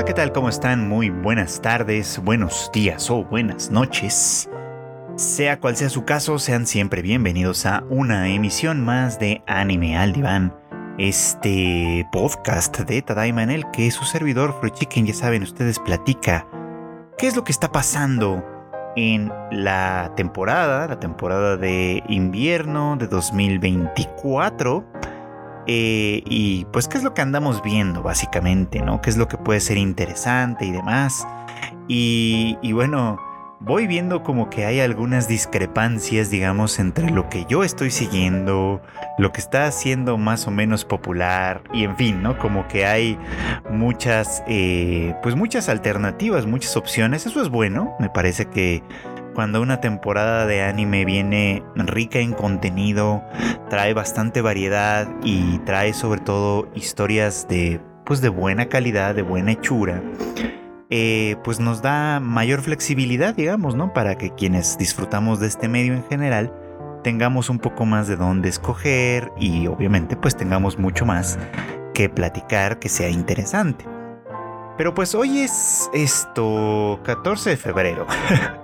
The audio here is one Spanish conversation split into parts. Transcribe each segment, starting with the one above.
Hola, ¿qué tal? ¿Cómo están? Muy buenas tardes, buenos días o buenas noches. Sea cual sea su caso, sean siempre bienvenidos a una emisión más de Anime al Diván, este podcast de Tadaima en el que su servidor Chicken, ya saben, ustedes platica qué es lo que está pasando en la temporada, la temporada de invierno de 2024 eh, y pues qué es lo que andamos viendo básicamente, ¿no? ¿Qué es lo que puede ser interesante y demás? Y, bueno, voy viendo como que hay algunas discrepancias, digamos, entre lo que yo estoy siguiendo, lo que está haciendo más o menos popular, y en fin, ¿no? Como que hay muchas, eh, pues muchas alternativas, muchas opciones. Eso es bueno, me parece que cuando una temporada de anime viene rica en contenido, trae bastante variedad y trae sobre todo historias de pues de buena calidad, de buena hechura, eh, pues nos da mayor flexibilidad, digamos, ¿no? Para que quienes disfrutamos de este medio en general tengamos un poco más de dónde escoger y obviamente pues tengamos mucho más que platicar que sea interesante. Pero pues hoy es esto 14 de febrero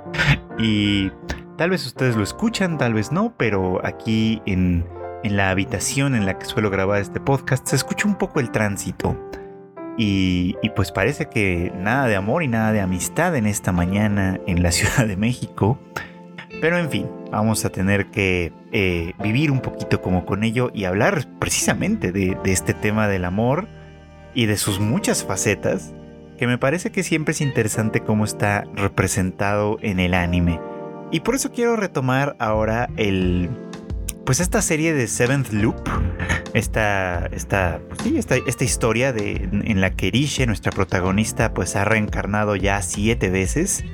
y tal vez ustedes lo escuchan, tal vez no, pero aquí en, en la habitación en la que suelo grabar este podcast se escucha un poco el tránsito. Y, pues parece que nada de amor y nada de amistad en esta mañana en la Ciudad de México. Pero en fin, vamos a tener que eh, vivir un poquito como con ello y hablar precisamente de, de este tema del amor y de sus muchas facetas, que me parece que siempre es interesante cómo está representado en el anime. Y por eso quiero retomar ahora el, pues esta serie de Seventh Loop, esta, esta, pues sí, esta, esta historia de, en la que Riche, nuestra protagonista, pues ha reencarnado ya siete veces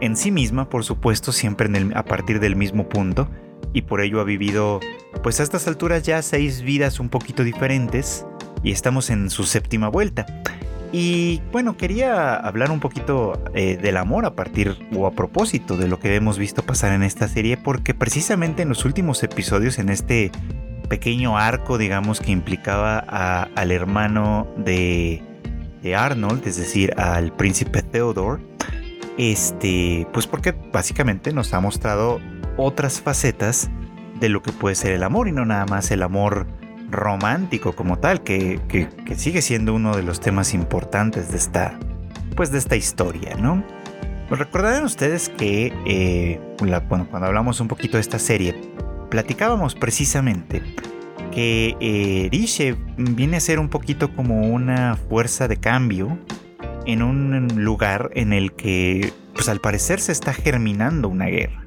en sí misma, por supuesto, siempre en el, a partir del mismo punto, y por ello ha vivido, pues a estas alturas ya seis vidas un poquito diferentes, y estamos en su séptima vuelta. Y bueno, quería hablar un poquito eh, del amor a partir o a propósito de lo que hemos visto pasar en esta serie, porque precisamente en los últimos episodios, en este pequeño arco, digamos, que implicaba al hermano de, Arnold, es decir, al príncipe Theodore, este, pues porque básicamente nos ha mostrado otras facetas de lo que puede ser el amor y no nada más el amor romántico como tal, que, sigue siendo uno de los temas importantes de esta, pues de esta historia, ¿no? Recordarán ustedes que eh, cuando hablamos un poquito de esta serie, platicábamos precisamente que eh, viene a ser un poquito como una fuerza de cambio en un lugar en el que, pues al parecer se está germinando una guerra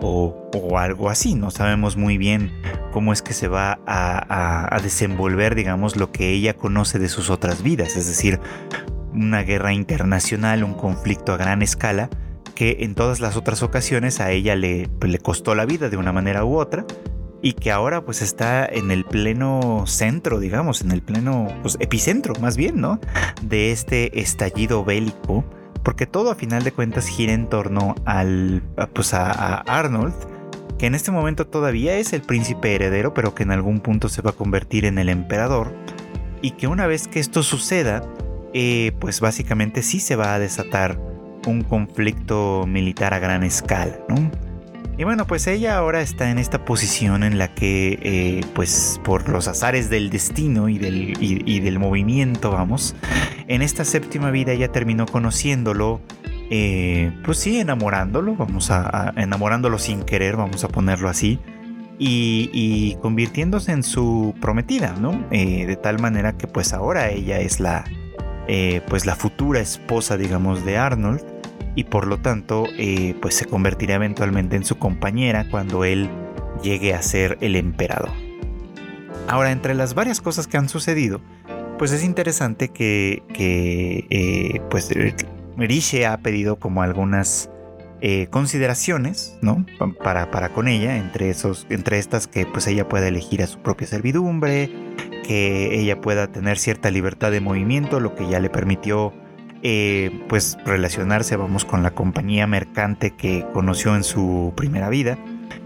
o, algo así. No sabemos muy bien cómo es que se va a, desenvolver, digamos, lo que ella conoce de sus otras vidas, es decir, una guerra internacional, un conflicto a gran escala, que en todas las otras ocasiones a ella le, le costó la vida de una manera u otra, y que ahora pues está en el pleno centro, digamos, en el pleno pues, epicentro más bien, ¿no? De este estallido bélico porque todo a final de cuentas gira en torno al, pues a, Arnold, que en este momento todavía es el príncipe heredero, pero que en algún punto se va a convertir en el emperador, y que una vez que esto suceda, eh, pues básicamente sí se va a desatar un conflicto militar a gran escala, ¿no? Y bueno, pues ella ahora está en esta posición en la que, eh, pues por los azares del destino y del, y, del, movimiento, vamos, en esta séptima vida ella terminó conociéndolo, eh, pues sí, enamorándolo, vamos a, enamorándolo sin querer, vamos a ponerlo así, y, convirtiéndose en su prometida, ¿no? Eh, de tal manera que pues ahora ella es la, pues la futura esposa, digamos, de Arnold y por lo tanto eh, pues se convertirá eventualmente en su compañera cuando él llegue a ser el emperador. Ahora, entre las varias cosas que han sucedido, pues es interesante que, que eh, pues ha pedido como algunas eh, consideraciones, ¿no? Para, para con ella, entre, esos, entre estas que pues ella pueda elegir a su propia servidumbre, que ella pueda tener cierta libertad de movimiento, lo que ya le permitió eh, pues relacionarse, vamos, con la compañía mercante que conoció en su primera vida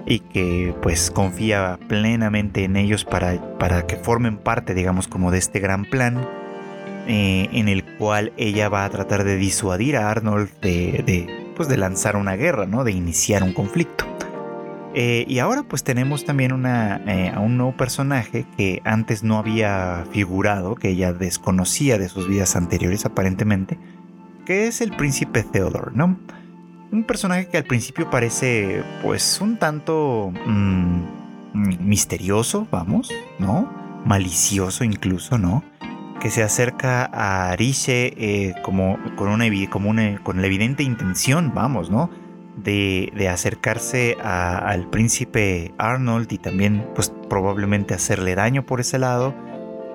y que pues confía plenamente en ellos para, para que formen parte, digamos, como de este gran plan. eh, en el cual ella va a tratar de disuadir a Arnold de, pues de lanzar una guerra, ¿no? De iniciar un conflicto. Eh, y ahora pues tenemos también eh, a un nuevo personaje que antes no había figurado, que ella desconocía de sus vidas anteriores aparentemente, que es el príncipe Theodore, ¿no? Un personaje que al principio parece pues un tanto mm, misterioso, vamos, ¿no? Malicioso incluso, ¿no? Que se acerca a Arishe eh, como, con, una, como una, con la evidente intención, vamos, ¿no? De, acercarse al príncipe Arnold y también pues probablemente hacerle daño por ese lado.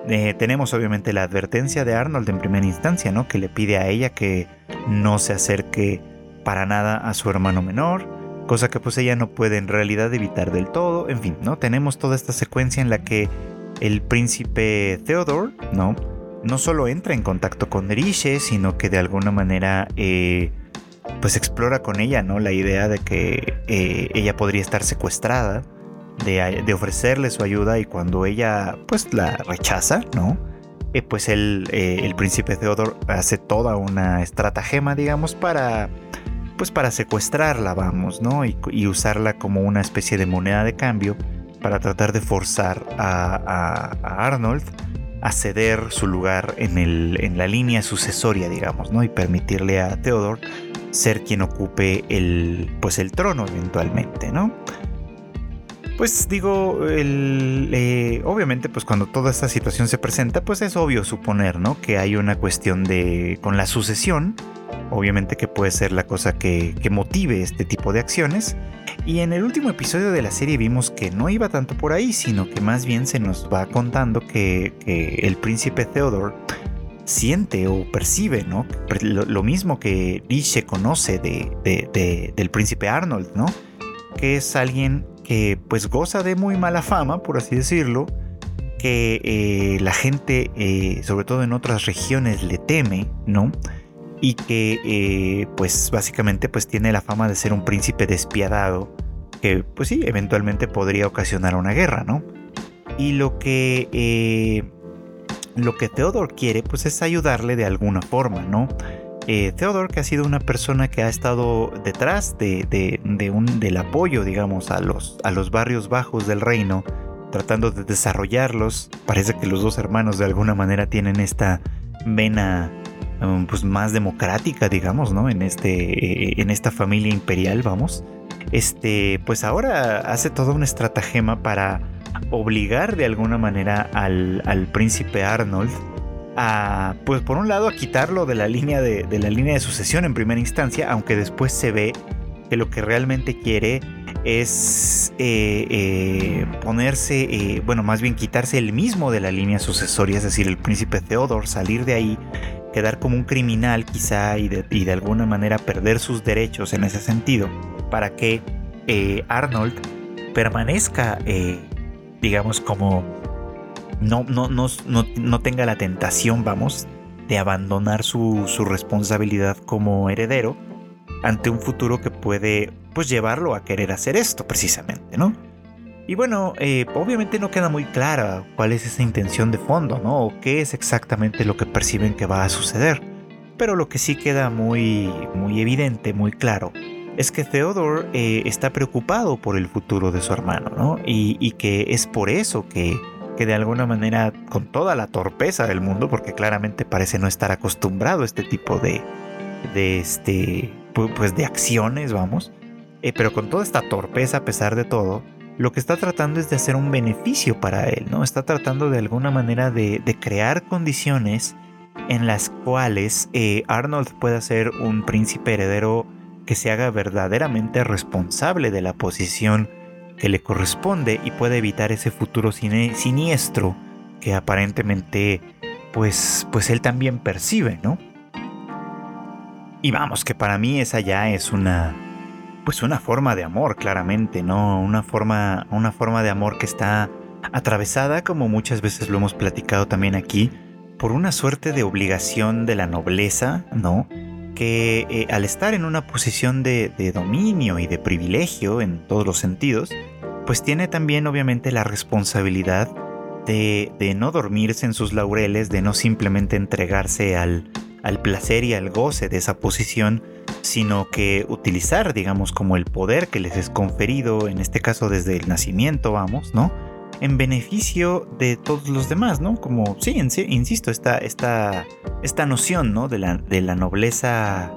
Eh, tenemos obviamente la advertencia de Arnold en primera instancia, ¿no? Que le pide a ella que no se acerque para nada a su hermano menor, cosa que pues ella no puede en realidad evitar del todo. En fin, ¿no? Tenemos toda esta secuencia en la que el príncipe Theodore, ¿no? No solo entra en contacto con Riche, sino que de alguna manera eh, pues explora con ella, ¿no? La idea de que eh, ella podría estar secuestrada, de, ofrecerle su ayuda y cuando ella pues la rechaza, ¿no? Eh, pues el, el príncipe Theodore hace toda una estratagema, digamos, para pues para secuestrarla, vamos, ¿no? Y, usarla como una especie de moneda de cambio para tratar de forzar a, Arnold a ceder su lugar en, el, en, la línea sucesoria, digamos, ¿no? Y permitirle a Theodore ser quien ocupe el, pues el trono eventualmente, ¿no? Pues digo, el, eh, obviamente, pues cuando toda esta situación se presenta, pues es obvio suponer, ¿no? Que hay una cuestión de, con la sucesión, obviamente que puede ser la cosa que, motive este tipo de acciones. Y en el último episodio de la serie vimos que no iba tanto por ahí, sino que más bien se nos va contando que, el príncipe Theodore siente o percibe, ¿no? Lo, mismo que Riche conoce de, del príncipe Arnold, ¿no? Que es alguien que pues goza de muy mala fama, por así decirlo, que eh, la gente, eh, sobre todo en otras regiones, le teme, ¿no? Y que eh, pues básicamente pues tiene la fama de ser un príncipe despiadado que pues sí, eventualmente podría ocasionar una guerra, ¿no? Y lo que eh, lo que Theodore quiere pues es ayudarle de alguna forma, ¿no? Eh, Theodore que ha sido una persona que ha estado detrás de, un, del apoyo, digamos, a los, a los barrios bajos del reino, tratando de desarrollarlos. Parece que los dos hermanos de alguna manera tienen esta vena Um, pues más democrática, digamos, ¿no? En, este, eh, en esta familia imperial, vamos. Este, pues ahora hace toda una estratagema para obligar de alguna manera al, príncipe Arnold a, pues por un lado, a quitarlo de la línea de, la línea de sucesión en primera instancia, aunque después se ve que lo que realmente quiere es eh, eh, ponerse, bueno, más bien quitarse el mismo de la línea sucesoria, es decir, el príncipe Theodore, salir de ahí quedar como un criminal quizá y de, alguna manera perder sus derechos en ese sentido para que eh, Arnold permanezca, eh, digamos, como no, no, no, no, tenga la tentación, vamos, de abandonar su, su, responsabilidad como heredero ante un futuro que puede pues llevarlo a querer hacer esto precisamente, ¿no? Y bueno, eh, obviamente no queda muy clara cuál es esa intención de fondo, ¿no? O qué es exactamente lo que perciben que va a suceder. Pero lo que sí queda muy, muy evidente, muy claro, es que Theodore eh, está preocupado por el futuro de su hermano, ¿no? Y, que es por eso que, que de alguna manera, con toda la torpeza del mundo, porque claramente parece no estar acostumbrado a este tipo de, de este, pues de acciones, vamos, eh, pero con toda esta torpeza a pesar de todo, lo que está tratando es de hacer un beneficio para él, ¿no? Está tratando de alguna manera de, crear condiciones en las cuales eh, Arnold pueda ser un príncipe heredero que se haga verdaderamente responsable de la posición que le corresponde y pueda evitar ese futuro siniestro que aparentemente pues, pues él también percibe, ¿no? Y vamos, que para mí esa ya es una, pues una forma de amor, claramente, ¿no? Una forma, una forma de amor que está atravesada, como muchas veces lo hemos platicado también aquí, por una suerte de obligación de la nobleza, ¿no? Que eh, al estar en una posición de, de dominio y de privilegio en todos los sentidos, pues tiene también obviamente la responsabilidad de, no dormirse en sus laureles, de no simplemente entregarse al, al placer y al goce de esa posición, sino que utilizar, digamos, como el poder que les es conferido, en este caso desde el nacimiento, vamos, ¿no? En beneficio de todos los demás, ¿no? Como, sí, insisto, esta, esta, esta noción, ¿no? De la, de la nobleza,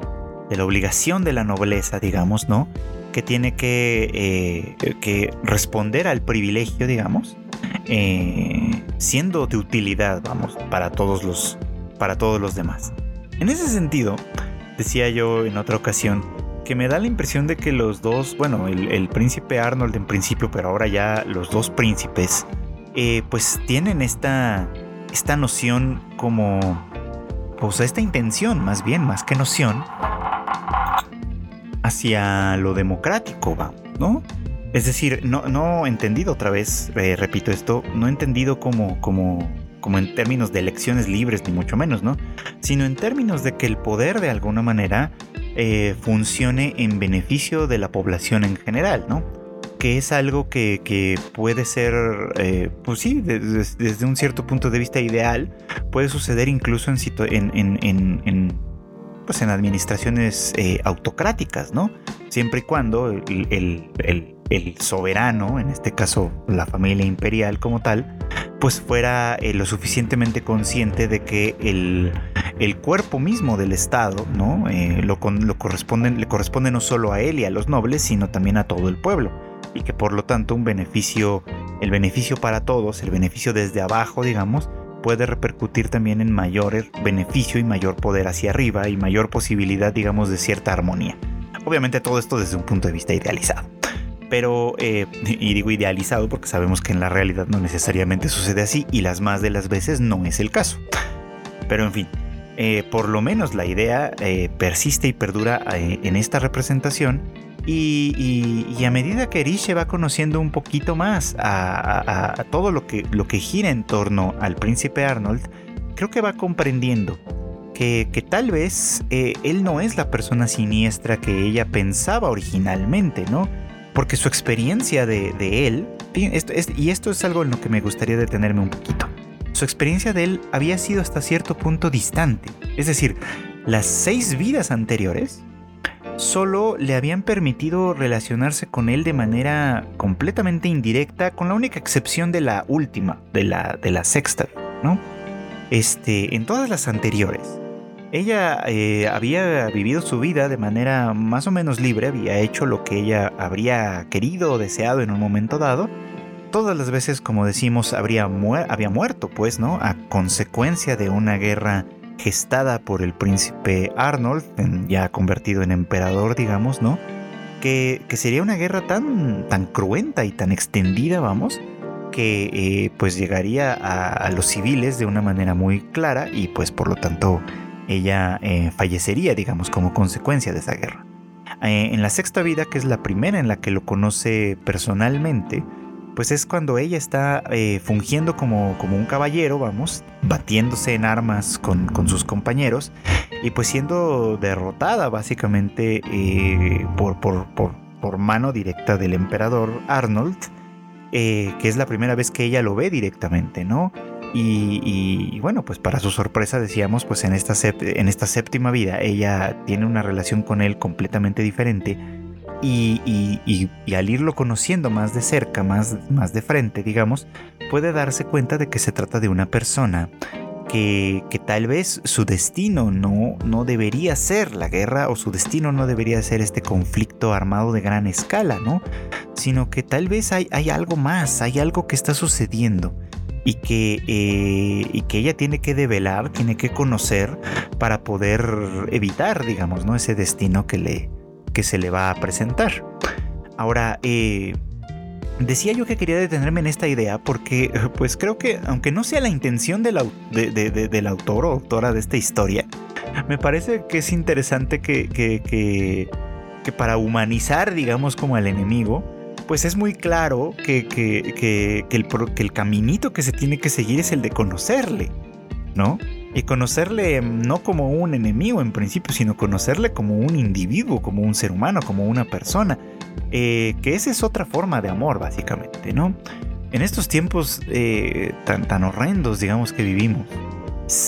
de la obligación de la nobleza, digamos, ¿no? Que tiene que, eh, que responder al privilegio, digamos, eh, siendo de utilidad, vamos, para todos los, para todos los demás. En ese sentido, decía yo en otra ocasión, que me da la impresión de que los dos, bueno, el, príncipe Arnold en principio, pero ahora ya los dos príncipes, eh, pues tienen esta, esta noción como, sea, esta intención más bien, más que noción, hacia lo democrático, ¿no? Es decir, no, no entendido otra vez, eh, repito esto, no entendido como, como, como en términos de elecciones libres, ni mucho menos, ¿no? Sino en términos de que el poder de alguna manera eh, funcione en beneficio de la población en general, ¿no? Que es algo que, puede ser, eh, pues sí, desde un cierto punto de vista ideal, puede suceder incluso en, en, en, pues en administraciones autocráticas, ¿no? Siempre y cuando el soberano, en este caso la familia imperial como tal, pues fuera eh, lo suficientemente consciente de que el, cuerpo mismo del Estado, ¿no? Eh, lo, lo corresponden, le corresponde no solo a él y a los nobles, sino también a todo el pueblo. Y que por lo tanto un beneficio, el beneficio para todos, el beneficio desde abajo, digamos, puede repercutir también en mayor beneficio y mayor poder hacia arriba y mayor posibilidad, digamos, de cierta armonía. Obviamente todo esto desde un punto de vista idealizado pero, eh, y digo idealizado porque sabemos que en la realidad no necesariamente sucede así y las más de las veces no es el caso. Pero en fin, eh, por lo menos la idea eh, persiste y perdura en esta representación y, a medida que Eriche va conociendo un poquito más a, todo lo que, lo que gira en torno al príncipe Arnold, creo que va comprendiendo que, que, tal vez él no es la persona siniestra que ella pensaba originalmente, ¿no? Porque su experiencia de, él, y esto es algo en lo que me gustaría detenerme un poquito, su experiencia de él había sido hasta cierto punto distante, es decir, las seis vidas anteriores solo le habían permitido relacionarse con él de manera completamente indirecta, con la única excepción de la última, de la, de la sexta, ¿no? Este, en todas las anteriores, ella eh, había vivido su vida de manera más o menos libre, había hecho lo que ella habría querido o deseado en un momento dado. Todas las veces, como decimos, habría había muerto, pues, ¿no? A consecuencia de una guerra gestada por el príncipe Arnold, ya convertido en emperador, digamos, ¿no? Que, sería una guerra tan, tan cruenta y tan extendida, vamos, que eh, pues llegaría a los civiles de una manera muy clara y pues por lo tanto ella eh, fallecería, digamos, como consecuencia de esa guerra. Eh, en la sexta vida, que es la primera en la que lo conoce personalmente, pues es cuando ella está eh, fungiendo como, como, un caballero, vamos, batiéndose en armas con, sus compañeros y pues siendo derrotada básicamente por, por, por, mano directa del emperador Arnold, que es la primera vez que ella lo ve directamente, ¿no? Y, bueno, pues para su sorpresa decíamos, pues en esta, en esta séptima vida ella tiene una relación con él completamente diferente y, al irlo conociendo más de cerca, más, más de frente, digamos, puede darse cuenta de que se trata de una persona que, que, tal vez su destino no, no debería ser la guerra o su destino no debería ser este conflicto armado de gran escala, ¿no? Sino que tal vez hay, hay algo más, hay algo que está sucediendo y que, eh, y que ella tiene que develar, tiene que conocer para poder evitar, digamos, ¿no? ese destino que, le, que se le va a presentar. Ahora, eh, decía yo que quería detenerme en esta idea porque, pues creo que, aunque no sea la intención del, autor o autora de esta historia, me parece que es interesante que, que, que, que para humanizar, digamos, como al enemigo, pues es muy claro que, que, el, que el caminito que se tiene que seguir es el de conocerle, ¿no? Y conocerle no como un enemigo en principio, sino conocerle como un individuo, como un ser humano, como una persona. Eh, que esa es otra forma de amor, básicamente, ¿no? en estos tiempos eh, tan, tan horrendos, digamos, que vivimos,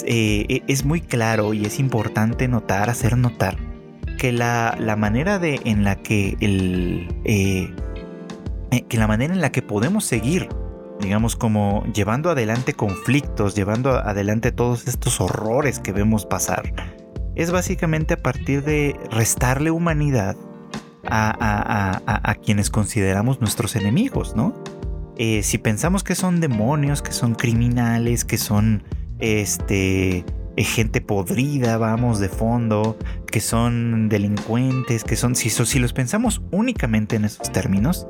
eh, e, es muy claro y es importante notar, hacer notar, que la, manera de, en la que el... Eh, que la manera en la que podemos seguir digamos como llevando adelante conflictos, llevando adelante todos estos horrores que vemos pasar, es básicamente a partir de restarle humanidad a, quienes consideramos nuestros enemigos, ¿no? Eh, si pensamos que son demonios, que son criminales, que son este eh, gente podrida, vamos, de fondo, que son delincuentes, que son, si, si los pensamos únicamente en esos términos,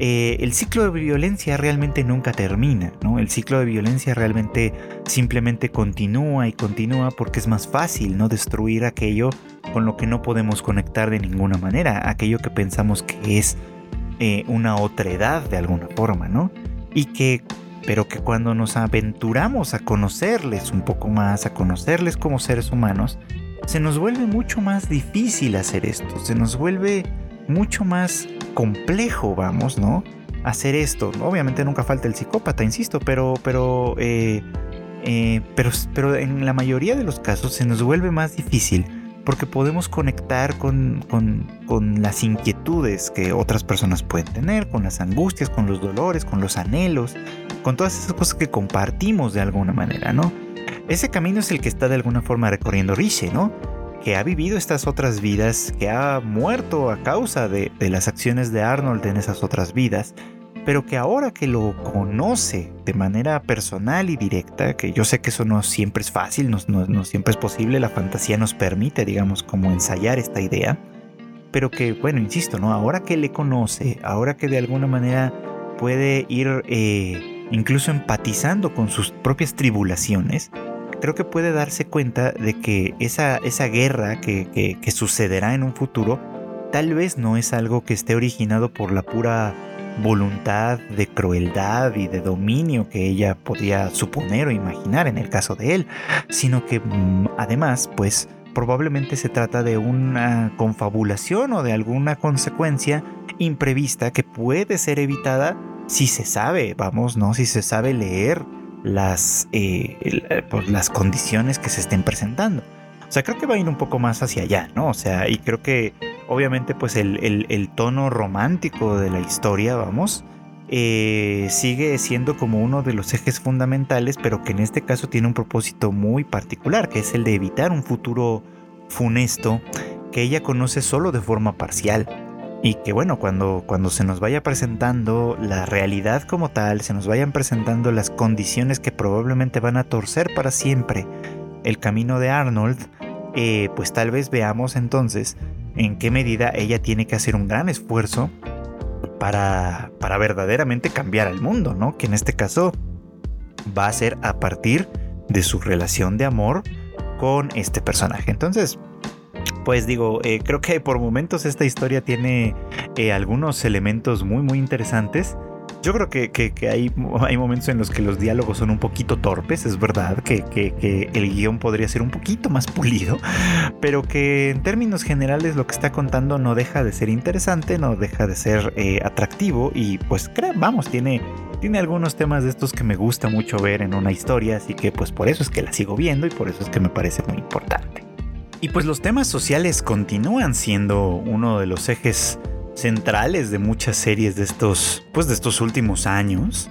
eh, el ciclo de violencia realmente nunca termina, ¿no? El ciclo de violencia realmente simplemente continúa y continúa porque es más fácil, ¿no? Destruir aquello con lo que no podemos conectar de ninguna manera, aquello que pensamos que es eh, una otra edad de alguna forma, ¿no? Y que, pero que cuando nos aventuramos a conocerles un poco más, a conocerles como seres humanos, se nos vuelve mucho más difícil hacer esto, se nos vuelve mucho más complejo, vamos, ¿no? Hacer esto. Obviamente nunca falta el psicópata, insisto, pero, pero, eh, eh, pero, pero en la mayoría de los casos se nos vuelve más difícil porque podemos conectar con, con, con, las inquietudes que otras personas pueden tener, con las angustias, con los dolores, con los anhelos, con todas esas cosas que compartimos de alguna manera, ¿no? Ese camino es el que está de alguna forma recorriendo Riche, ¿no? Que ha vivido estas otras vidas, que ha muerto a causa de, las acciones de Arnold en esas otras vidas, pero que ahora que lo conoce de manera personal y directa, que yo sé que eso no siempre es fácil, no, no, siempre es posible, la fantasía nos permite, digamos, como ensayar esta idea, pero que, bueno, insisto, ¿no? Ahora que le conoce, ahora que de alguna manera puede ir eh, incluso empatizando con sus propias tribulaciones, creo que puede darse cuenta de que esa, esa guerra que, sucederá en un futuro tal vez no es algo que esté originado por la pura voluntad de crueldad y de dominio que ella podía suponer o imaginar en el caso de él, sino que mm, además, pues probablemente se trata de una confabulación o de alguna consecuencia imprevista que puede ser evitada si se sabe, vamos, ¿no? Si se sabe leer las, eh, eh, pues, las condiciones que se estén presentando. O sea, creo que va a ir un poco más hacia allá, ¿no? O sea, y creo que obviamente pues el, tono romántico de la historia, vamos, eh, sigue siendo como uno de los ejes fundamentales, pero que en este caso tiene un propósito muy particular, que es el de evitar un futuro funesto que ella conoce solo de forma parcial y que bueno, cuando, cuando se nos vaya presentando la realidad como tal, se nos vayan presentando las condiciones que probablemente van a torcer para siempre el camino de Arnold, eh, pues tal vez veamos entonces en qué medida ella tiene que hacer un gran esfuerzo para, para verdaderamente cambiar al mundo, ¿no? Que en este caso va a ser a partir de su relación de amor con este personaje. Entonces, pues digo, eh, creo que por momentos esta historia tiene eh, algunos elementos muy muy interesantes. Yo creo que, hay, hay, momentos en los que los diálogos son un poquito torpes, es verdad, que, el guion podría ser un poquito más pulido, pero que en términos generales lo que está contando no deja de ser interesante, no deja de ser eh, atractivo y pues vamos, tiene, tiene algunos temas de estos que me gusta mucho ver en una historia, así que pues por eso es que la sigo viendo y por eso es que me parece muy importante. Y pues los temas sociales continúan siendo uno de los ejes centrales de muchas series de estos, pues de estos últimos años.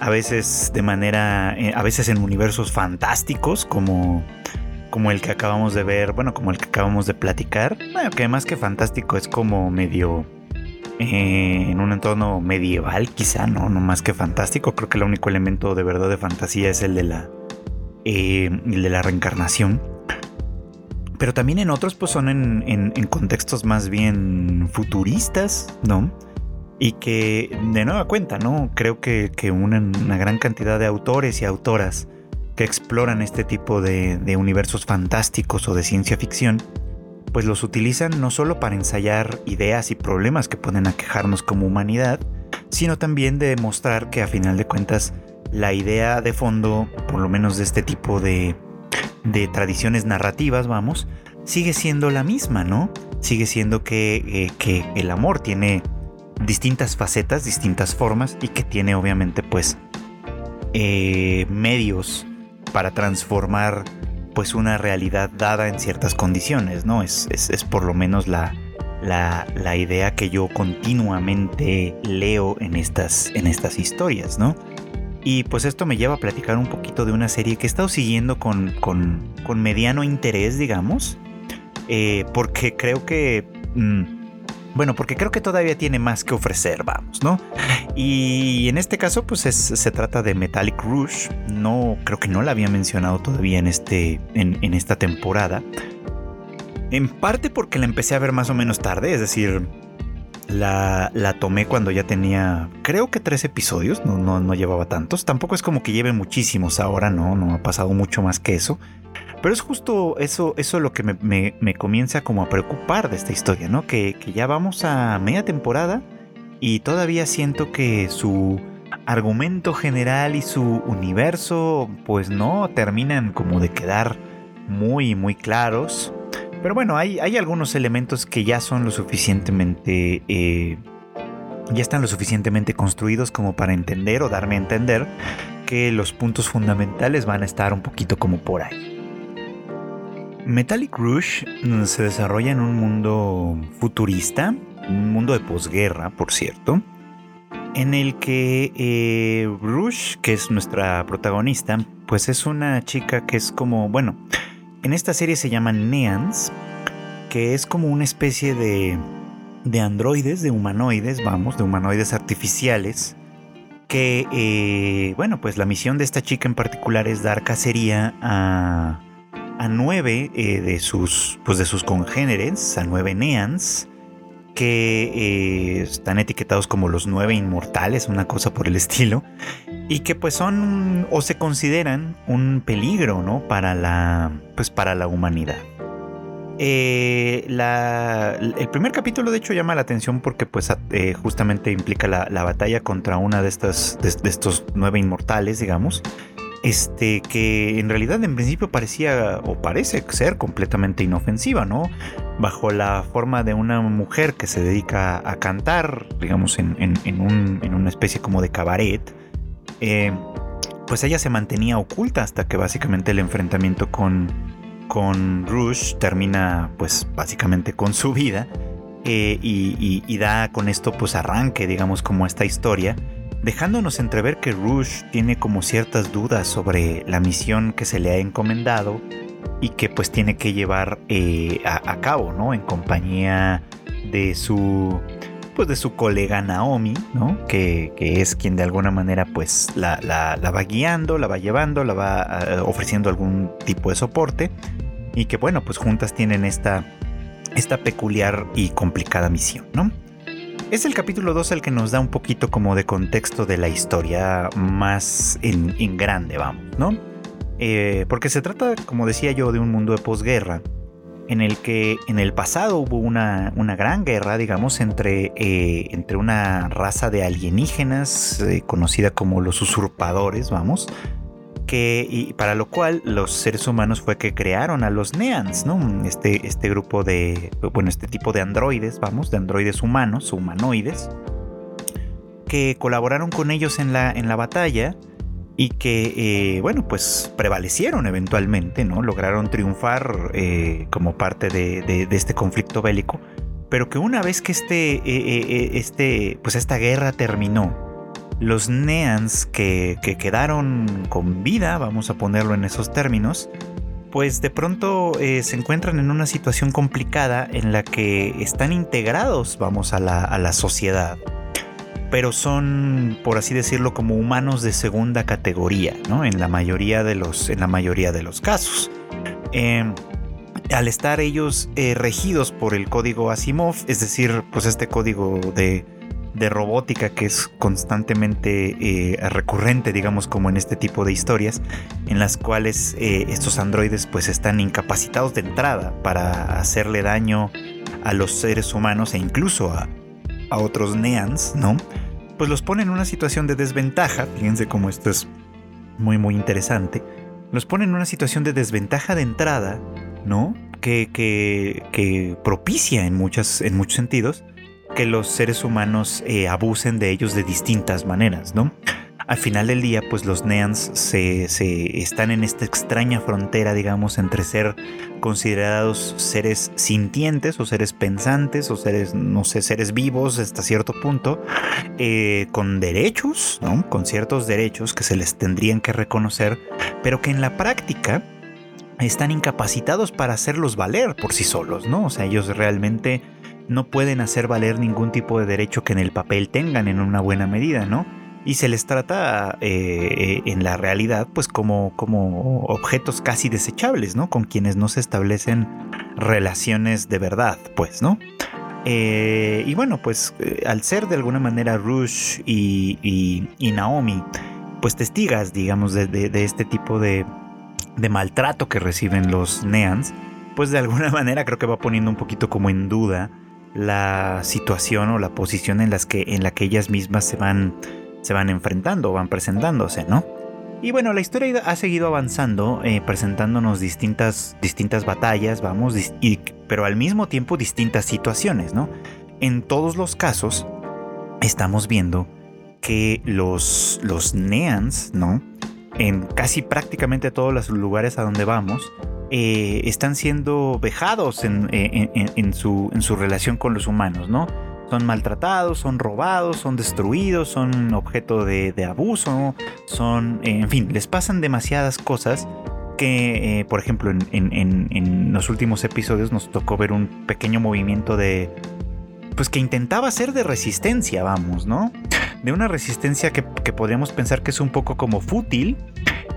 A veces de manera, eh, a veces en universos fantásticos como, como el que acabamos de ver, bueno, como el que acabamos de platicar. Bueno, que más que fantástico es como medio eh, en un entorno medieval, quizá, no, no más que fantástico. Creo que el único elemento de verdad de fantasía es el de la, eh, el de la reencarnación pero también en otros pues son en, contextos más bien futuristas, ¿no? Y que de nueva cuenta, ¿no? Creo que, una, gran cantidad de autores y autoras que exploran este tipo de, de universos fantásticos o de ciencia ficción, pues los utilizan no solo para ensayar ideas y problemas que pueden aquejarnos como humanidad, sino también de demostrar que a final de cuentas la idea de fondo, por lo menos de este tipo de, de tradiciones narrativas, vamos, sigue siendo la misma, ¿no? Sigue siendo que, eh, que el amor tiene distintas facetas, distintas formas y que tiene obviamente pues eh, medios para transformar pues una realidad dada en ciertas condiciones, ¿no? Es, es, por lo menos la, la, la, idea que yo continuamente leo en estas, en estas historias, ¿no? Y pues esto me lleva a platicar un poquito de una serie que he estado siguiendo con, con, con mediano interés, digamos, eh, porque creo que... Mm, bueno, porque creo que todavía tiene más que ofrecer, vamos, ¿no? Y en este caso, pues se trata de Metallic Rouge. No, creo que no la había mencionado todavía en, este, en, esta temporada. En parte porque la empecé a ver más o menos tarde, es decir, la, la, tomé cuando ya tenía, creo que tres episodios, no, no, no, llevaba tantos. Tampoco es como que lleve muchísimos ahora, no, no ha pasado mucho más que eso. Pero es justo eso, eso lo que me, comienza como a preocupar de esta historia, ¿no? Que, ya vamos a media temporada y todavía siento que su argumento general y su universo pues no terminan como de quedar muy muy claros. Pero bueno, hay, algunos elementos que ya son lo suficientemente... Eh, ya están lo suficientemente construidos como para entender o darme a entender que los puntos fundamentales van a estar un poquito como por ahí. Metallic Rouge mm, se desarrolla en un mundo futurista, un mundo de posguerra, por cierto, en el que eh, Rouge, que es nuestra protagonista, pues es una chica que es como, bueno, en esta serie se llaman Neans, que es como una especie de, de androides, de humanoides, vamos, de humanoides artificiales, que, eh, bueno, pues la misión de esta chica en particular es dar cacería a a nueve eh, de, sus, pues de sus congéneres, a nueve Neans, que eh, están etiquetados como los nueve inmortales, una cosa por el estilo, y que pues son o se consideran un peligro, ¿no? Para la, pues para la humanidad. Eh, el primer capítulo de hecho llama la atención porque pues justamente implica la, batalla contra una de estas de, estos nueve inmortales digamos este, que en realidad en principio parecía o parece ser completamente inofensiva, ¿no? Bajo la forma de una mujer que se dedica a cantar, digamos, en, una especie como de cabaret, eh, pues ella se mantenía oculta hasta que básicamente el enfrentamiento con, con Rouge termina, pues básicamente con su vida. Eh, y, y, da con esto pues arranque digamos como esta historia dejándonos entrever que Rouge tiene como ciertas dudas sobre la misión que se le ha encomendado y que pues tiene que llevar eh, a, cabo, ¿no? En compañía de su pues de su colega Naomi, ¿no? Que, es quien de alguna manera pues la, va guiando, la va llevando, la va eh, ofreciendo algún tipo de soporte y que bueno pues juntas tienen esta, esta peculiar y complicada misión, ¿no? Es el capítulo 2 el que nos da un poquito como de contexto de la historia más en, grande, vamos, ¿no? Eh, porque se trata, como decía yo, de un mundo de posguerra, en el que en el pasado hubo una, gran guerra, digamos, entre, eh, entre una raza de alienígenas eh, conocida como los usurpadores, vamos, y para lo cual los seres humanos fue que crearon a los Neans, ¿no? Este, este grupo de, bueno, este tipo de androides, vamos, de androides humanos, humanoides, que colaboraron con ellos en la, en la batalla y que, eh, bueno, pues prevalecieron eventualmente, ¿no? Lograron triunfar eh, como parte de, este conflicto bélico, pero que una vez que este, eh, este, pues esta guerra terminó, los Neans que, quedaron con vida, vamos a ponerlo en esos términos, pues de pronto eh, se encuentran en una situación complicada en la que están integrados, vamos, a la, sociedad. Pero son, por así decirlo, como humanos de segunda categoría, ¿no? En la mayoría de los, en la mayoría de los casos. Em, al estar ellos eh, regidos por el código Asimov, es decir, pues este código de, de robótica que es constantemente eh, recurrente, digamos, como en este tipo de historias, en las cuales eh, estos androides pues están incapacitados de entrada para hacerle daño a los seres humanos e incluso a, a otros neans, ¿no? Pues los pone en una situación de desventaja, fíjense cómo esto es muy muy interesante, los pone en una situación de desventaja de entrada, ¿no? Que, que, que propicia en, muchas, en muchos sentidos que los seres humanos eh, abusen de ellos de distintas maneras, ¿no? Al final del día, pues los Neans se, están en esta extraña frontera, digamos, entre ser considerados seres sintientes o seres pensantes o seres, no sé, seres vivos hasta cierto punto, eh, con derechos, ¿no? Con ciertos derechos que se les tendrían que reconocer, pero que en la práctica están incapacitados para hacerlos valer por sí solos, ¿no? O sea, ellos realmente no pueden hacer valer ningún tipo de derecho que en el papel tengan en una buena medida, ¿no? y se les trata eh, en la realidad pues como, como objetos casi desechables, ¿no? Con quienes no se establecen relaciones de verdad, pues, ¿no? Eh, y bueno, pues eh, al ser de alguna manera Rush y, Naomi, pues testigas, digamos, de, este tipo de, de, maltrato que reciben los Neans, pues de alguna manera creo que va poniendo un poquito como en duda la situación o la posición en, las que, en la que ellas mismas se van se van enfrentando, van presentándose, ¿no? Y bueno, la historia ha seguido avanzando, eh, presentándonos distintas, distintas batallas, vamos, pero al mismo tiempo distintas situaciones, ¿no? En todos los casos, estamos viendo que los, los Neans, ¿no? En casi prácticamente todos los lugares a donde vamos, eh, están siendo vejados en, en, su, en su relación con los humanos, ¿no? son maltratados, son robados, son destruidos, son objeto de, abuso, son, en fin, les pasan demasiadas cosas que, eh, por ejemplo, en, los últimos episodios nos tocó ver un pequeño movimiento de, pues que intentaba ser de resistencia, vamos, ¿no? De una resistencia que, podríamos pensar que es un poco como fútil,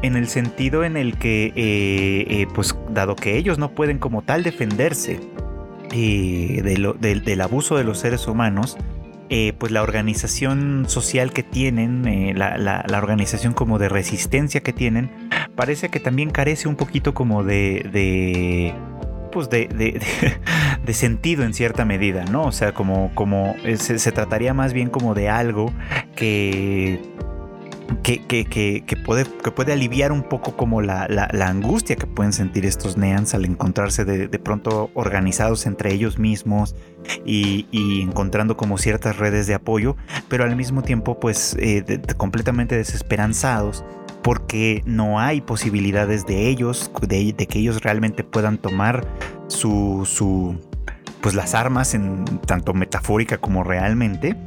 en el sentido en el que, eh, eh, pues dado que ellos no pueden como tal defenderse, del abuso de los seres humanos, eh, pues la organización social que tienen, eh, la, organización como de resistencia que tienen, parece que también carece un poquito como de, de pues de, de, sentido en cierta medida, ¿no? O sea, como, como eh, se trataría más bien como de algo que que, puede, que puede aliviar un poco como la, angustia que pueden sentir estos Neans al encontrarse de, pronto organizados entre ellos mismos y, encontrando como ciertas redes de apoyo, pero al mismo tiempo pues eh, completamente desesperanzados porque no hay posibilidades de ellos, de, que ellos realmente puedan tomar su, su, pues las armas en tanto metafórica como realmente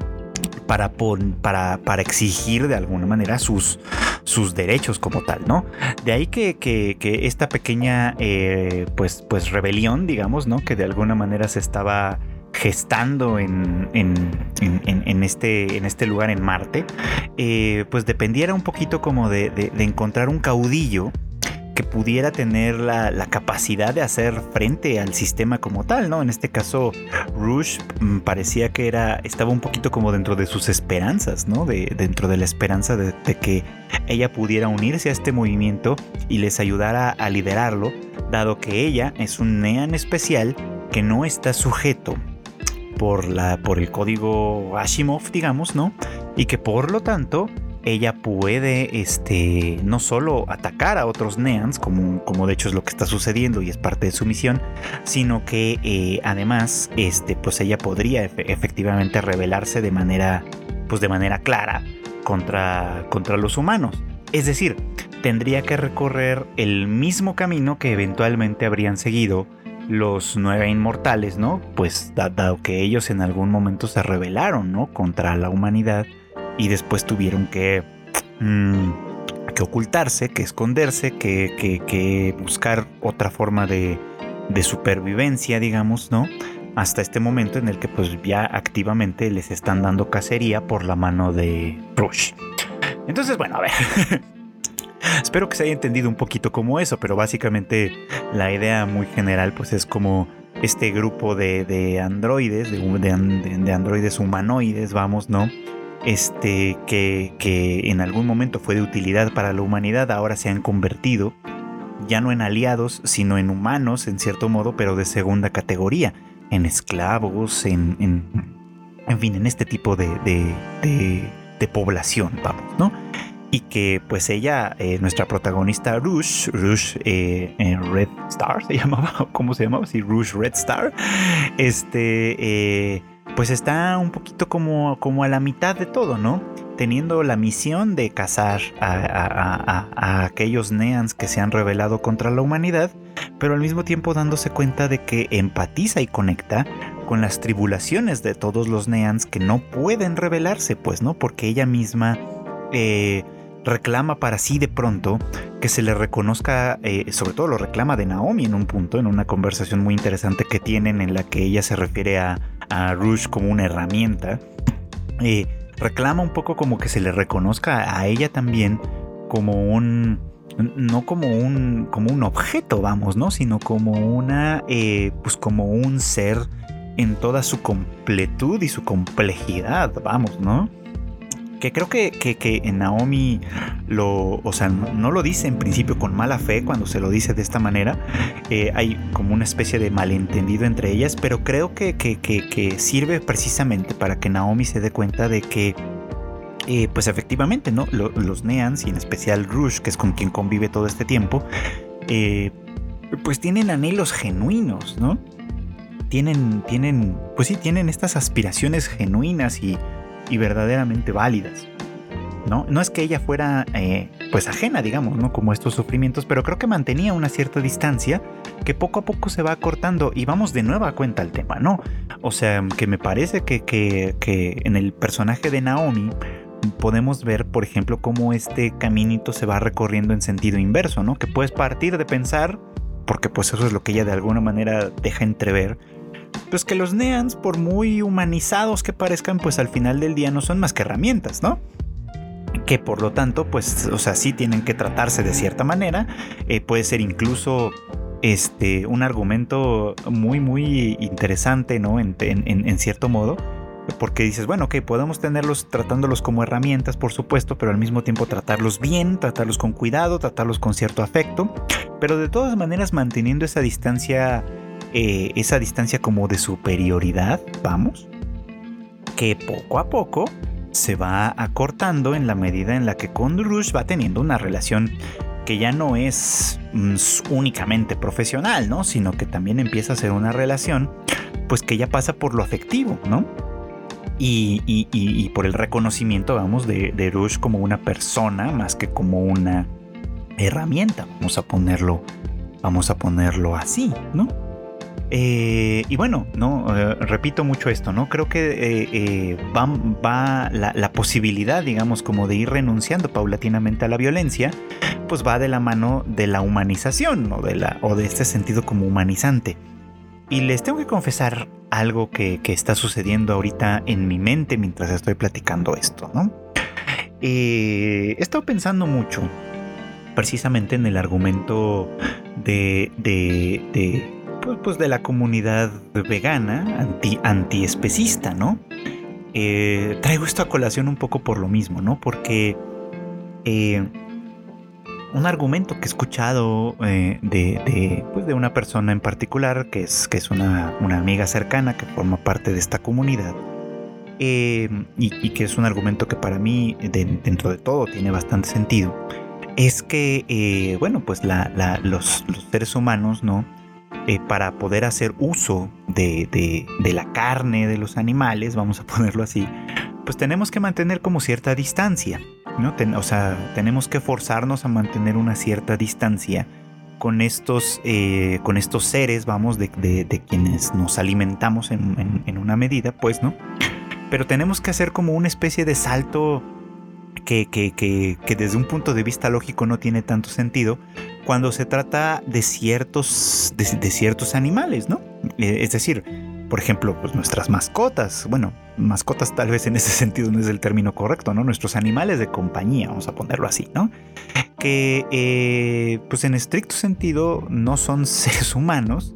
para, para, para exigir de alguna manera sus, sus derechos como tal, ¿no? De ahí que, esta pequeña eh, pues, pues rebelión, digamos, ¿no? Que de alguna manera se estaba gestando en, en, este, en este lugar en Marte, eh, pues dependiera un poquito como de, de encontrar un caudillo que pudiera tener la, capacidad de hacer frente al sistema como tal, ¿no? En este caso, Rush mm, parecía que era, estaba un poquito como dentro de sus esperanzas, ¿no? De, dentro de la esperanza de, que ella pudiera unirse a este movimiento y les ayudara a liderarlo, dado que ella es un Nean especial que no está sujeto por, la, por el código Ashimov, digamos, ¿no? Y que por lo tanto ella puede este, no solo atacar a otros Neans, como, como de hecho es lo que está sucediendo y es parte de su misión, sino que eh, además este, pues ella podría efectivamente rebelarse de manera, pues de manera clara contra, contra los humanos. Es decir, tendría que recorrer el mismo camino que eventualmente habrían seguido los nueve inmortales, ¿no? Pues dado que ellos en algún momento se rebelaron, ¿no? Contra la humanidad y después tuvieron que, mm, que ocultarse, que esconderse, que, que, buscar otra forma de, de, supervivencia, digamos, ¿no? Hasta este momento en el que pues ya activamente les están dando cacería por la mano de Rush. Entonces, bueno, a ver. Espero que se haya entendido un poquito como eso, pero básicamente la idea muy general pues es como este grupo de, de androides, de, de, de androides humanoides, vamos, ¿no? Este, que, en algún momento fue de utilidad para la humanidad, ahora se han convertido ya no en aliados, sino en humanos, en cierto modo, pero de segunda categoría, en esclavos, en, en, fin, en este tipo de, de, de, población, vamos, ¿no? Y que pues ella, eh, nuestra protagonista Rush, Rush eh, eh, Red Star se llamaba, ¿cómo se llamaba? Sí, Rush Red Star, este pues está un poquito como, como a la mitad de todo, ¿no? Teniendo la misión de cazar a, aquellos Neans que se han rebelado contra la humanidad, pero al mismo tiempo dándose cuenta de que empatiza y conecta con las tribulaciones de todos los Neans que no pueden rebelarse, pues, ¿no? Porque ella misma eh, reclama para sí de pronto que se le reconozca, eh, sobre todo lo reclama de Naomi en un punto, en una conversación muy interesante que tienen en la que ella se refiere a, a Rush como una herramienta. Eh, reclama un poco como que se le reconozca a ella también como un no como un como un objeto vamos no sino como una eh, pues como un ser en toda su completud y su complejidad vamos no que creo que, que, en Naomi lo, o sea, no, lo dice en principio con mala fe cuando se lo dice de esta manera. Eh, hay como una especie de malentendido entre ellas, pero creo que, que sirve precisamente para que Naomi se dé cuenta de que, eh, pues efectivamente, ¿no? los Neans y en especial Rush, que es con quien convive todo este tiempo, eh, pues tienen anhelos genuinos, ¿no? Tienen, tienen, pues sí, tienen estas aspiraciones genuinas y y verdaderamente válidas. ¿No? no es que ella fuera eh, pues ajena, digamos, ¿no? Como estos sufrimientos, pero creo que mantenía una cierta distancia que poco a poco se va cortando y vamos de nueva cuenta al tema, ¿no? O sea, que me parece que, que, que en el personaje de Naomi podemos ver, por ejemplo, cómo este caminito se va recorriendo en sentido inverso, ¿no? Que puedes partir de pensar, porque pues eso es lo que ella de alguna manera deja entrever, pues que los Neans, por muy humanizados que parezcan, pues al final del día no son más que herramientas, ¿no? Que por lo tanto, pues, o sea, sí tienen que tratarse de cierta manera. Eh, puede ser incluso este, un argumento muy, muy interesante, ¿no? En, en, cierto modo. Porque dices, bueno, ok, podemos tenerlos tratándolos como herramientas, por supuesto, pero al mismo tiempo tratarlos bien, tratarlos con cuidado, tratarlos con cierto afecto, pero de todas maneras manteniendo esa distancia eh, esa distancia como de superioridad, vamos, que poco a poco se va acortando en la medida en la que con Rush va teniendo una relación que ya no es mm, únicamente profesional, ¿no? Sino que también empieza a ser una relación, pues que ya pasa por lo afectivo, ¿no? Y, por el reconocimiento, vamos, de, de, Rush como una persona más que como una herramienta, vamos a ponerlo, vamos a ponerlo así, ¿no? Eh, y bueno, no eh, repito mucho esto, ¿no? Creo que eh, va, la, posibilidad, digamos, como de ir renunciando paulatinamente a la violencia, pues va de la mano de la humanización o de, la, o de este sentido como humanizante. Y les tengo que confesar algo que, está sucediendo ahorita en mi mente mientras estoy platicando esto, ¿no? he estado pensando mucho precisamente en el argumento de, de pues, pues, de la comunidad vegana, anti, antiespecista, ¿no? Eh, traigo esto a colación un poco por lo mismo, ¿no? Porque eh, un argumento que he escuchado eh, de, pues de, una persona en particular, que es, que es una, amiga cercana que forma parte de esta comunidad, y, que es un argumento que para mí, dentro de todo, tiene bastante sentido, es que, bueno, pues los, los, seres humanos, ¿no? Eh, para poder hacer uso de, la carne de los animales, vamos a ponerlo así, pues tenemos que mantener como cierta distancia, ¿no? o sea, tenemos que forzarnos a mantener una cierta distancia con estos, eh, con estos seres, vamos, de, quienes nos alimentamos en, una medida, pues, ¿no? Pero tenemos que hacer como una especie de salto que, desde un punto de vista lógico no tiene tanto sentido cuando se trata de ciertos, de, ciertos animales, ¿no? Eh, es decir, por ejemplo, pues nuestras mascotas, bueno, mascotas tal vez en ese sentido no es el término correcto, ¿no? Nuestros animales de compañía, vamos a ponerlo así, ¿no? Que eh, pues en estricto sentido no son seres humanos,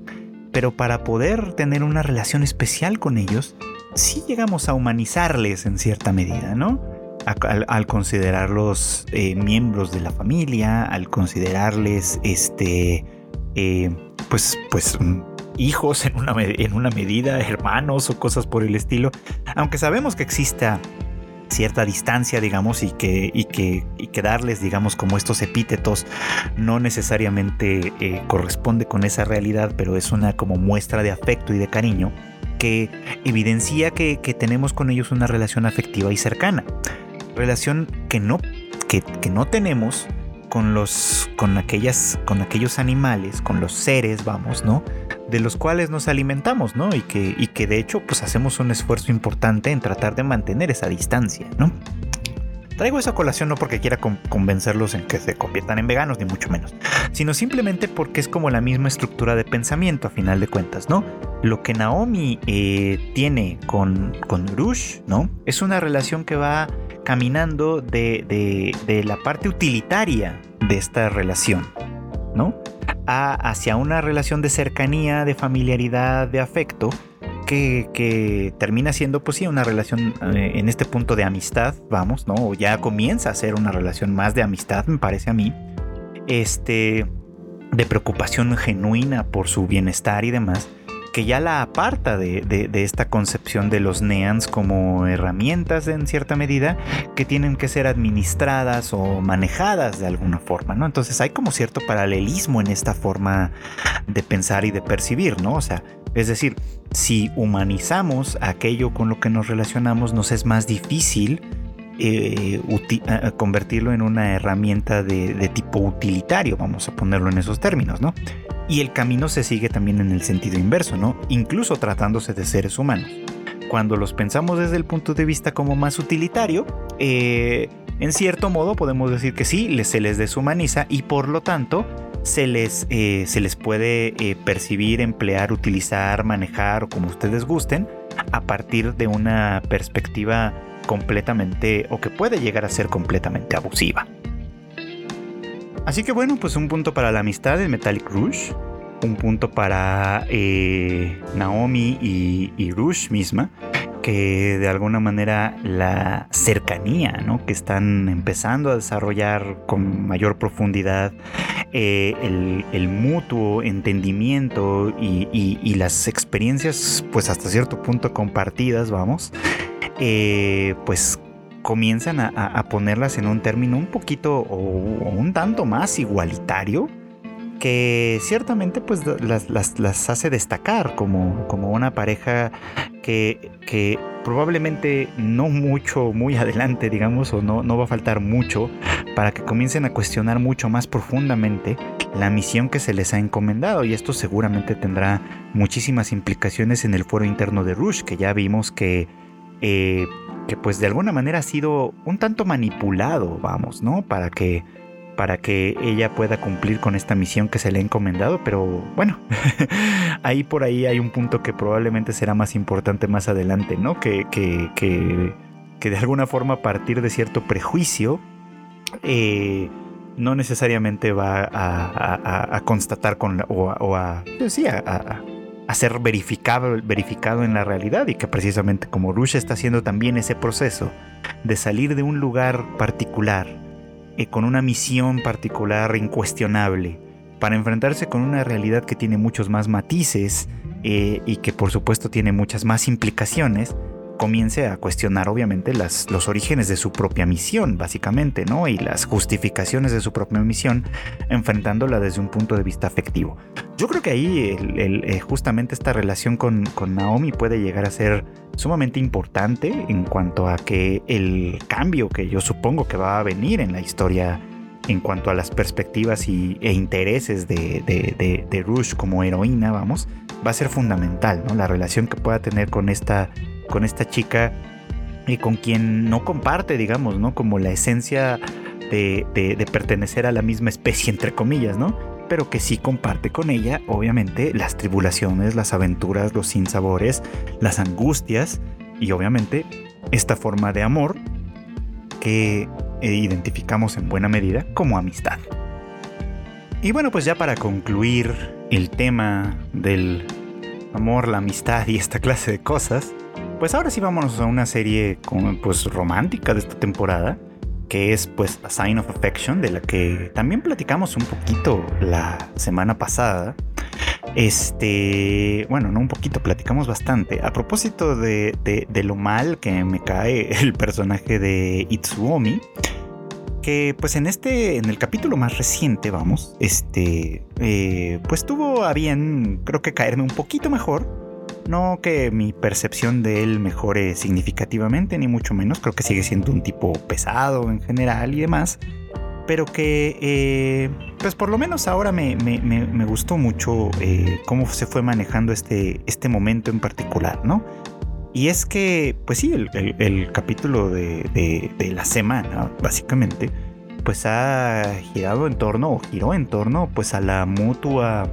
pero para poder tener una relación especial con ellos, sí llegamos a humanizarles en cierta medida, ¿no? Al, considerarlos eh, miembros de la familia, al considerarles este, eh, pues, pues hijos en una, en una medida, hermanos o cosas por el estilo, aunque sabemos que exista cierta distancia, digamos, y que, y que, y que darles, digamos, como estos epítetos no necesariamente eh, corresponde con esa realidad, pero es una como muestra de afecto y de cariño. que evidencia que, tenemos con ellos una relación afectiva y cercana. Relación que no, que, no tenemos con los con aquellas con aquellos animales, con los seres, vamos, ¿no? De los cuales nos alimentamos, ¿no? Y que, y que de hecho pues hacemos un esfuerzo importante en tratar de mantener esa distancia, ¿no? Traigo esa colación no porque quiera convencerlos en que se conviertan en veganos, ni mucho menos, sino simplemente porque es como la misma estructura de pensamiento a final de cuentas, ¿no? Lo que Naomi eh, tiene con, con Rush, ¿no? Es una relación que va caminando de, la parte utilitaria de esta relación, ¿no? hacia una relación de cercanía, de familiaridad, de afecto, que, termina siendo, pues sí, una relación eh, en este punto de amistad, vamos, ¿no? Ya comienza a ser una relación más de amistad, me parece a mí. Este, de preocupación genuina por su bienestar y demás, que ya la aparta de, esta concepción de los neans como herramientas en cierta medida que tienen que ser administradas o manejadas de alguna forma, ¿no? Entonces hay como cierto paralelismo en esta forma de pensar y de percibir, ¿no? O sea, es decir, si humanizamos aquello con lo que nos relacionamos, nos es más difícil eh, convertirlo en una herramienta de, tipo utilitario, vamos a ponerlo en esos términos, ¿no? Y el camino se sigue también en el sentido inverso, ¿no? Incluso tratándose de seres humanos. Cuando los pensamos desde el punto de vista como más utilitario, eh, en cierto modo podemos decir que sí, se les deshumaniza y por lo tanto se les, eh, se les puede eh, percibir, emplear, utilizar, manejar o como ustedes gusten a partir de una perspectiva completamente o que puede llegar a ser completamente abusiva. Así que bueno, pues un punto para la amistad de Metallic Rush, un punto para eh, Naomi y, Rush misma, que de alguna manera la cercanía ¿no? que están empezando a desarrollar con mayor profundidad, eh, el, mutuo entendimiento y, las experiencias pues hasta cierto punto compartidas, vamos, eh, pues comienzan a, ponerlas en un término un poquito o, un tanto más igualitario que ciertamente pues las, hace destacar como, como una pareja que, que, probablemente no mucho, muy adelante, digamos, o no, no va a faltar mucho para que comiencen a cuestionar mucho más profundamente la misión que se les ha encomendado y esto seguramente tendrá muchísimas implicaciones en el foro interno de Rush, que ya vimos que... Eh, que pues de alguna manera ha sido un tanto manipulado, vamos, ¿no? Para que para que ella pueda cumplir con esta misión que se le ha encomendado, pero bueno, ahí por ahí hay un punto que probablemente será más importante más adelante, ¿no? Que, que, que, de alguna forma a partir de cierto prejuicio eh, no necesariamente va a, constatar con o, a, pues sí, a, ser verificado, verificado en la realidad y que precisamente como Rush está haciendo también ese proceso de salir de un lugar particular, con una misión particular incuestionable, para enfrentarse con una realidad que tiene muchos más matices eh, y que por supuesto tiene muchas más implicaciones, comience a cuestionar obviamente las, los orígenes de su propia misión, básicamente, ¿no? Y las justificaciones de su propia misión, enfrentándola desde un punto de vista afectivo. Yo creo que ahí eh, justamente esta relación con, con Naomi puede llegar a ser sumamente importante en cuanto a que el cambio que yo supongo que va a venir en la historia en cuanto a las perspectivas y, e intereses de, de, de, Rush como heroína, vamos, va a ser fundamental, ¿no? La relación que pueda tener con esta, con esta chica y con quien no comparte, digamos, ¿no? Como la esencia de, de pertenecer a la misma especie, entre comillas, ¿no? Pero que sí comparte con ella, obviamente, las tribulaciones, las aventuras, los sinsabores, las angustias y obviamente esta forma de amor que identificamos en buena medida como amistad. Y bueno, pues ya para concluir el tema del amor, la amistad y esta clase de cosas, pues ahora sí vámonos a una serie pues romántica de esta temporada que es pues A Sign of Affection, de la que también platicamos un poquito la semana pasada. Este, bueno, no un poquito, platicamos bastante. A propósito de, lo mal que me cae el personaje de Itsuomi, que pues en este, en el capítulo más reciente, vamos, este, eh, pues tuvo a bien, creo que caerme un poquito mejor No que mi percepción de él mejore significativamente, ni mucho menos. Creo que sigue siendo un tipo pesado en general y demás. Pero que, eh, pues por lo menos ahora me, gustó mucho eh, cómo se fue manejando este, este momento en particular, ¿no? Y es que, pues sí, el, capítulo de, la semana, básicamente, pues ha girado en torno, o giró en torno, pues a la mutua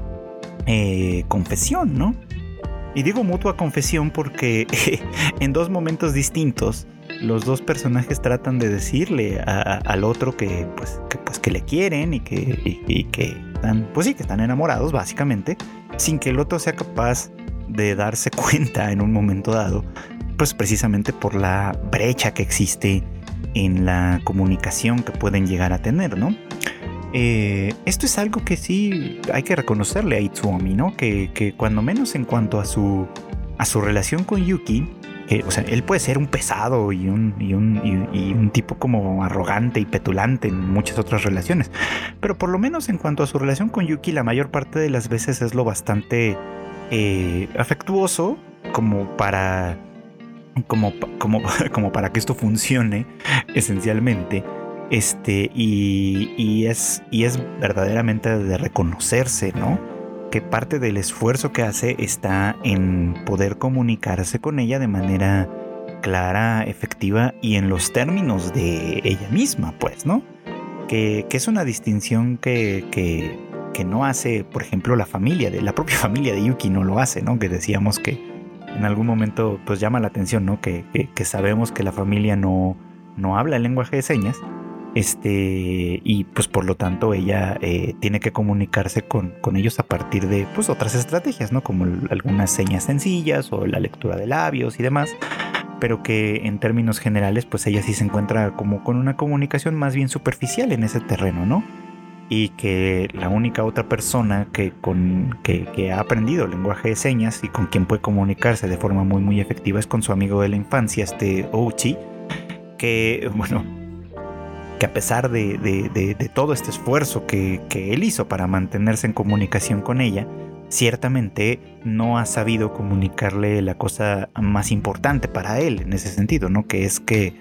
eh, confesión, ¿no? Y digo mutua confesión porque en dos momentos distintos los dos personajes tratan de decirle al otro que pues, que pues que le quieren y que, y que están, pues sí, que están enamorados básicamente, sin que el otro sea capaz de darse cuenta en un momento dado, pues precisamente por la brecha que existe en la comunicación que pueden llegar a tener, ¿no? Eh, esto es algo que sí hay que reconocerle a Itsuomi, ¿no? Que, que cuando menos en cuanto a su, a su relación con Yuki, o sea, él puede ser un pesado y un, y un, y un, tipo como arrogante y petulante en muchas otras relaciones. Pero por lo menos en cuanto a su relación con Yuki, la mayor parte de las veces es lo bastante eh, afectuoso como para como, como, como, para que esto funcione esencialmente. Este, y, y, es, y es verdaderamente de reconocerse, ¿no? Que parte del esfuerzo que hace está en poder comunicarse con ella de manera clara, efectiva y en los términos de ella misma, pues, ¿no? Que, que es una distinción que, que, que no hace, por ejemplo, la familia, de la propia familia de Yuki no lo hace, ¿no? Que decíamos que en algún momento pues llama la atención, ¿no? Que, sabemos que la familia no, no habla el lenguaje de señas, este, y pues por lo tanto ella eh, tiene que comunicarse con, con, ellos a partir de pues otras estrategias, ¿no? Como algunas señas sencillas o la lectura de labios y demás, pero que en términos generales pues ella sí se encuentra como con una comunicación más bien superficial en ese terreno, ¿no? y que la única otra persona que, con, que, ha aprendido el lenguaje de señas y con quien puede comunicarse de forma muy muy efectiva es con su amigo de la infancia, este Ouchi, que bueno, que a pesar de, todo este esfuerzo que, que, él hizo para mantenerse en comunicación con ella, ciertamente no ha sabido comunicarle la cosa más importante para él en ese sentido, ¿no? Que es que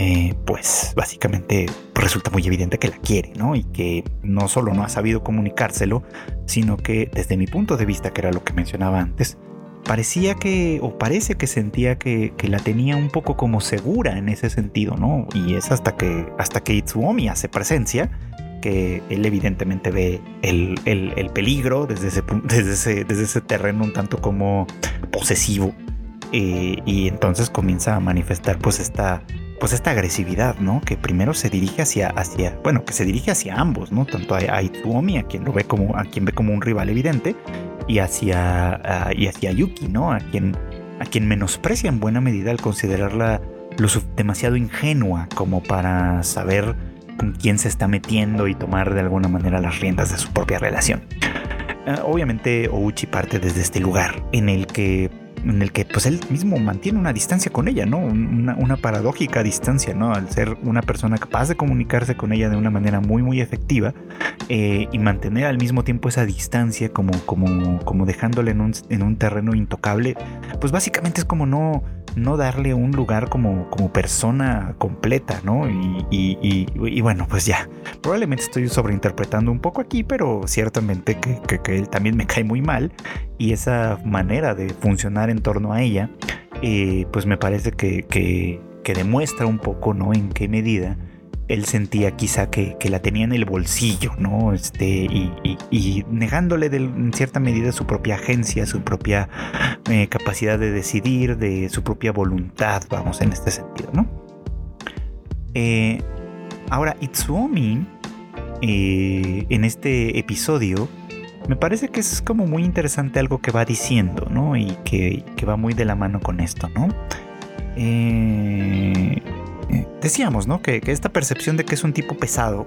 eh, pues básicamente resulta muy evidente que la quiere, ¿no? Y que no solo no ha sabido comunicárselo, sino que desde mi punto de vista, que era lo que mencionaba antes, parecía que, o parece que sentía que, la tenía un poco como segura en ese sentido, ¿no? Y es hasta que, hasta que Itsuomi hace presencia, que él evidentemente ve el, peligro desde ese, desde, desde ese terreno un tanto como posesivo. Eh, y entonces comienza a manifestar pues esta pues esta agresividad, ¿no? Que primero se dirige hacia, hacia, bueno, que se dirige hacia ambos, ¿no? Tanto a, a a quien lo ve como, a quien ve como un rival evidente, y hacia, y hacia Yuki, ¿no? A quien, a quien menosprecia en buena medida al considerarla lo demasiado ingenua como para saber con quién se está metiendo y tomar de alguna manera las riendas de su propia relación. Ah, obviamente Ouchi parte desde este lugar en el que en el que pues él mismo mantiene una distancia con ella, ¿no? Una, paradójica distancia, ¿no? Al ser una persona capaz de comunicarse con ella de una manera muy, muy efectiva eh, y mantener al mismo tiempo esa distancia como, como, como dejándole en un, en un terreno intocable, pues básicamente es como no, no darle un lugar como, como persona completa, ¿no? Y, bueno, pues ya, probablemente estoy sobreinterpretando un poco aquí, pero ciertamente que, él también me cae muy mal y esa manera de funcionar en torno a ella, eh, pues me parece que, que, demuestra un poco, ¿no? En qué medida él sentía quizá que, la tenía en el bolsillo, ¿no? Este, y, negándole en cierta medida su propia agencia, su propia eh, capacidad de decidir, de su propia voluntad, vamos, en este sentido, ¿no? Eh, ahora, Itsuomi, eh, en este episodio, me parece que es como muy interesante algo que va diciendo, ¿no? Y que, que va muy de la mano con esto, ¿no? Eh, decíamos, ¿no? Que, esta percepción de que es un tipo pesado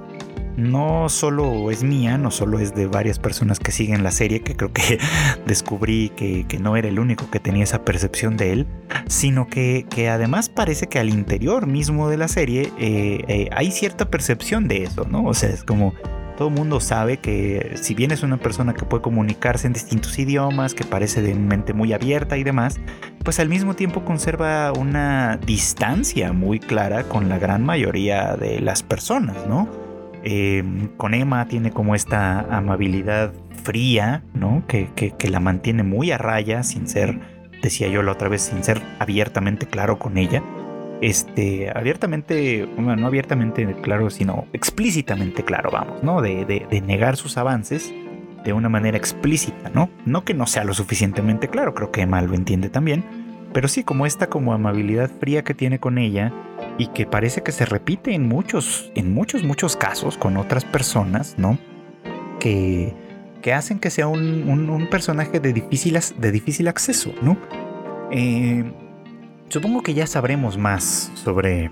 no solo es mía, no solo es de varias personas que siguen la serie, que creo que descubrí que, no era el único que tenía esa percepción de él, sino que, además parece que al interior mismo de la serie eh, eh, hay cierta percepción de eso, ¿no? O sea, es como todo el mundo sabe que si bien es una persona que puede comunicarse en distintos idiomas, que parece de mente muy abierta y demás, pues al mismo tiempo conserva una distancia muy clara con la gran mayoría de las personas, ¿no? Em, con Emma tiene como esta amabilidad fría, ¿no? Que, que, la mantiene muy a raya, sin ser, decía yo la otra vez, sin ser abiertamente claro con ella. Este, abiertamente, bueno, no abiertamente claro, sino explícitamente claro, vamos, ¿no? De, de, de negar sus avances de una manera explícita, ¿no? No que no sea lo suficientemente claro, creo que Emma lo entiende también, pero sí como esta como amabilidad fría que tiene con ella y que parece que se repite en muchos, en muchos, muchos casos con otras personas, ¿no? Que, que hacen que sea un, personaje de difícil, de difícil acceso, ¿no? Eh, supongo que ya sabremos más sobre,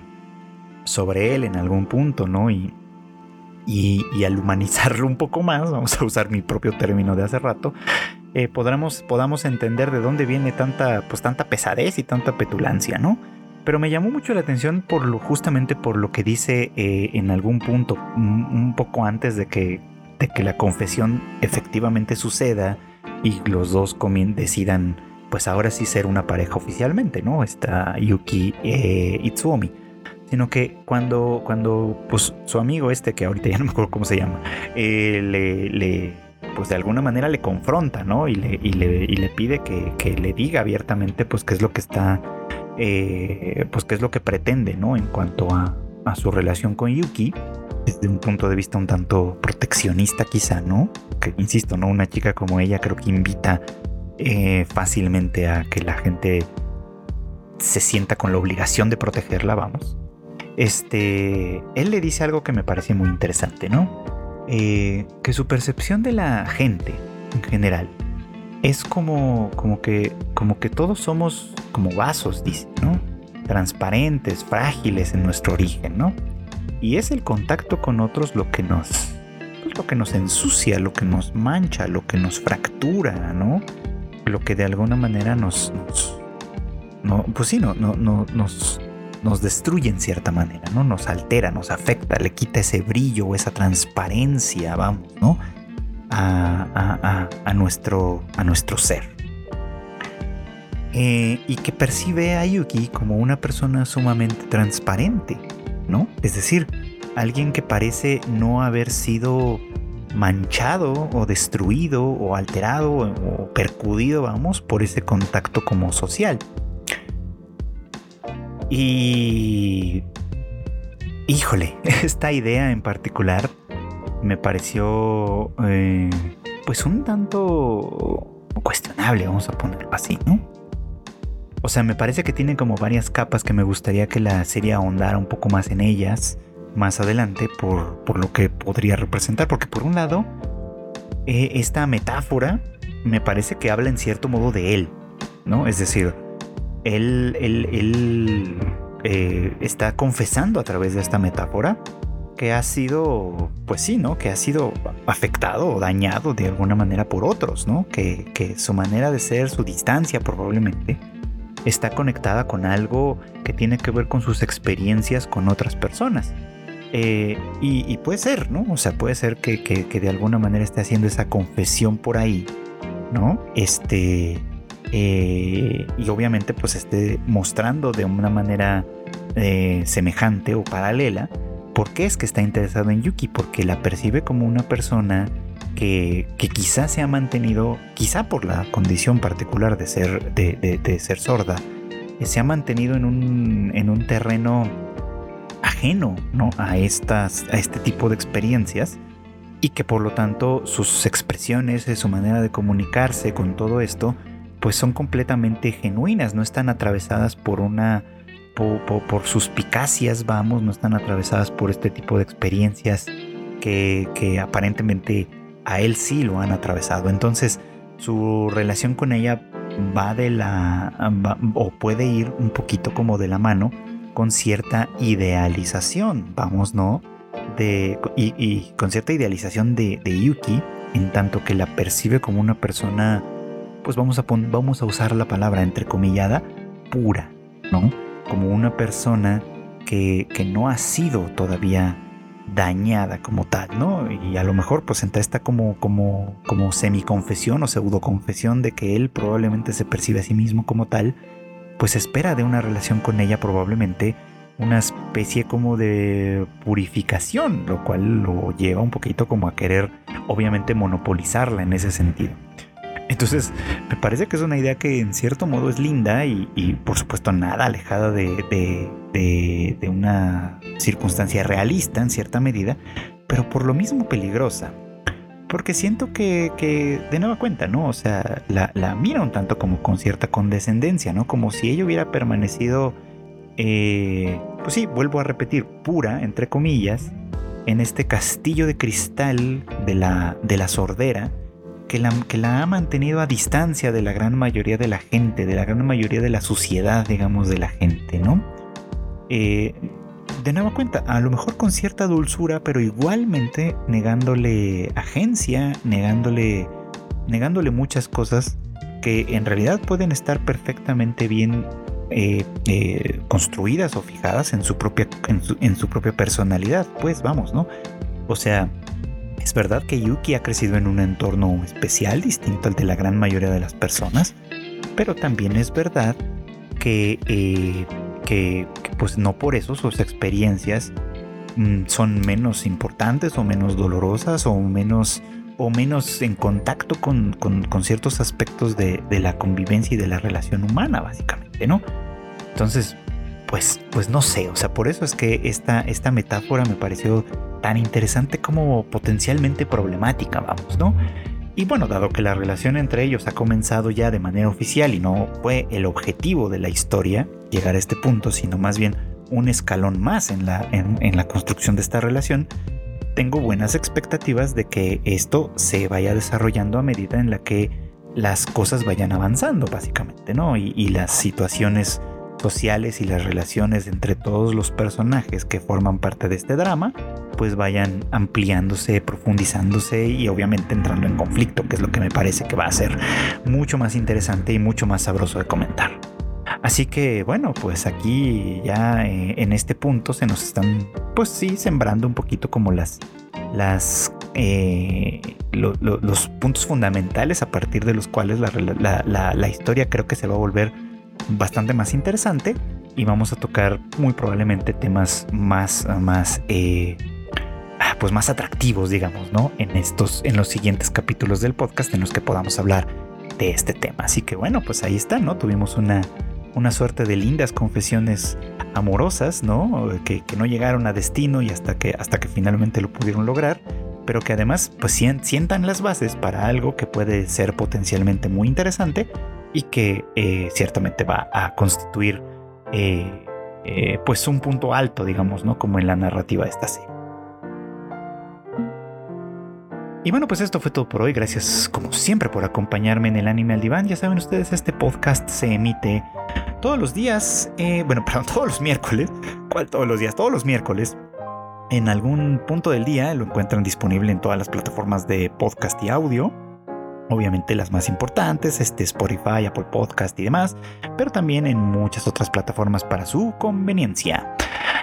sobre él en algún punto, ¿no? Y, y, al humanizarlo un poco más, vamos a usar mi propio término de hace rato, eh, podamos, podamos entender de dónde viene tanta, pues, tanta pesadez y tanta petulancia, ¿no? Pero me llamó mucho la atención por lo, justamente por lo que dice eh, en algún punto, un, poco antes de que, de que la confesión efectivamente suceda y los dos decidan, pues ahora sí ser una pareja oficialmente, ¿no? Está Yuki e Itsuomi. Sino que cuando, cuando pues, su amigo este, que ahorita ya no me acuerdo cómo se llama, eh, le, le, pues de alguna manera le confronta, ¿no? Y le, y le, y le pide que, que, le diga abiertamente, pues, qué es lo que está eh, pues qué es lo que pretende, ¿no? En cuanto a, su relación con Yuki, desde un punto de vista un tanto proteccionista quizá, ¿no? Que insisto, ¿no? Una chica como ella creo que invita eh, fácilmente a que la gente se sienta con la obligación de protegerla, vamos. Este, él le dice algo que me parece muy interesante, ¿no? Eh, que su percepción de la gente en general es como, como, que, como que todos somos como vasos, dice, ¿no? Transparentes, frágiles en nuestro origen, ¿no? Y es el contacto con otros lo que nos, pues, lo que nos ensucia, lo que nos mancha, lo que nos fractura, ¿no? Lo que de alguna manera nos, no, pues sí, no, no, no, nos, nos destruye en cierta manera, ¿no? Nos altera, nos afecta, le quita ese brillo o esa transparencia, vamos, ¿no? a, nuestro, a nuestro ser. Eh, y que percibe a Yuki como una persona sumamente transparente, ¿no? Es decir, alguien que parece no haber sido manchado o destruido o alterado o percudido, vamos, por ese contacto como social. Y... Híjole, esta idea en particular me pareció eh, pues un tanto cuestionable, vamos a ponerlo así, ¿no? O sea, me parece que tiene como varias capas que me gustaría que la serie ahondara un poco más en ellas más adelante por, por lo que podría representar, porque por un lado, eh, esta metáfora me parece que habla en cierto modo de él, ¿no? Es decir, él, él, él eh, está confesando a través de esta metáfora que ha sido, pues sí, ¿no? Que ha sido afectado o dañado de alguna manera por otros, ¿no? Que, su manera de ser, su distancia probablemente, está conectada con algo que tiene que ver con sus experiencias con otras personas. Eh, y, puede ser, ¿no? O sea, puede ser que, de alguna manera esté haciendo esa confesión por ahí, ¿no? Este. Eh, y obviamente, pues esté mostrando de una manera eh, semejante o paralela ¿Por qué es que está interesado en Yuki? Porque la percibe como una persona que, que quizá se ha mantenido, quizá por la condición particular de ser, de, ser sorda, se ha mantenido en un, en un terreno ajeno ¿no? a, estas, a este tipo de experiencias y que por lo tanto sus expresiones, su manera de comunicarse con todo esto, pues son completamente genuinas, no están atravesadas por una por, sus suspicacias, vamos, no están atravesadas por este tipo de experiencias que, aparentemente a él sí lo han atravesado. Entonces, su relación con ella va de la. o puede ir un poquito como de la mano con cierta idealización, vamos, ¿no? De, y, con cierta idealización de, Yuki, en tanto que la percibe como una persona, pues vamos a, vamos a usar la palabra entrecomillada, pura, ¿no? como una persona que, no ha sido todavía dañada como tal, ¿no? Y a lo mejor pues entra esta como, como, como semiconfesión o pseudo confesión de que él probablemente se percibe a sí mismo como tal, pues espera de una relación con ella probablemente una especie como de purificación, lo cual lo lleva un poquito como a querer obviamente monopolizarla en ese sentido. Entonces, me parece que es una idea que en cierto modo es linda y, por supuesto nada alejada de, de, una circunstancia realista en cierta medida, pero por lo mismo peligrosa. Porque siento que, de nueva cuenta, ¿no? O sea, la, mira un tanto como con cierta condescendencia, ¿no? Como si ella hubiera permanecido, eh, pues sí, vuelvo a repetir, pura, entre comillas, en este castillo de cristal de la, de la sordera que la, que la ha mantenido a distancia de la gran mayoría de la gente, de la gran mayoría de la sociedad, digamos, de la gente, ¿no? Eh, de nueva cuenta, a lo mejor con cierta dulzura, pero igualmente negándole agencia, negándole, negándole muchas cosas que en realidad pueden estar perfectamente bien eh, eh, construidas o fijadas en su propia en su, en su propia personalidad. Pues vamos, ¿no? O sea, es verdad que Yuki ha crecido en un entorno especial, distinto al de la gran mayoría de las personas, pero también es verdad que, eh, que, pues no por eso sus experiencias mm, son menos importantes o menos dolorosas o menos o menos en contacto con, ciertos aspectos de, de, la convivencia y de la relación humana, básicamente, ¿no? Entonces, pues, pues no sé, o sea, por eso es que esta, esta metáfora me pareció tan interesante como potencialmente problemática, vamos, ¿no? Y bueno, dado que la relación entre ellos ha comenzado ya de manera oficial y no fue el objetivo de la historia llegar a este punto, sino más bien un escalón más en la, en, la construcción de esta relación, tengo buenas expectativas de que esto se vaya desarrollando a medida en la que las cosas vayan avanzando, básicamente, ¿no? Y, y las situaciones sociales y las relaciones entre todos los personajes que forman parte de este drama, pues vayan ampliándose, profundizándose y obviamente entrando en conflicto, que es lo que me parece que va a ser mucho más interesante y mucho más sabroso de comentar. Así que bueno, pues aquí ya eh, en este punto se nos están, pues sí, sembrando un poquito como las, las, eh, los puntos fundamentales a partir de los cuales la, la historia creo que se va a volver bastante más interesante y vamos a tocar muy probablemente temas más, más, eh, ah, pues más atractivos, digamos, ¿no? En estos, en los siguientes capítulos del podcast en los que podamos hablar de este tema. Así que bueno, pues ahí está, ¿no? Tuvimos una, una suerte de lindas confesiones amorosas, ¿no? Que, no llegaron a destino y hasta que, hasta que finalmente lo pudieron lograr, pero que además pues sientan las bases para algo que puede ser potencialmente muy interesante y que eh, ciertamente va a constituir eh, eh, pues un punto alto, digamos, ¿no? Como en la narrativa de esta serie. Y bueno, pues esto fue todo por hoy. Gracias como siempre por acompañarme en el anime al diván. Ya saben ustedes, este podcast se emite todos los días, bueno, perdón, todos los miércoles. ¿Cuál todos los días? Todos los miércoles. En algún punto del día lo encuentran disponible en todas las plataformas de podcast y audio obviamente las más importantes, este Spotify, Apple Podcast y demás, pero también en muchas otras plataformas para su conveniencia.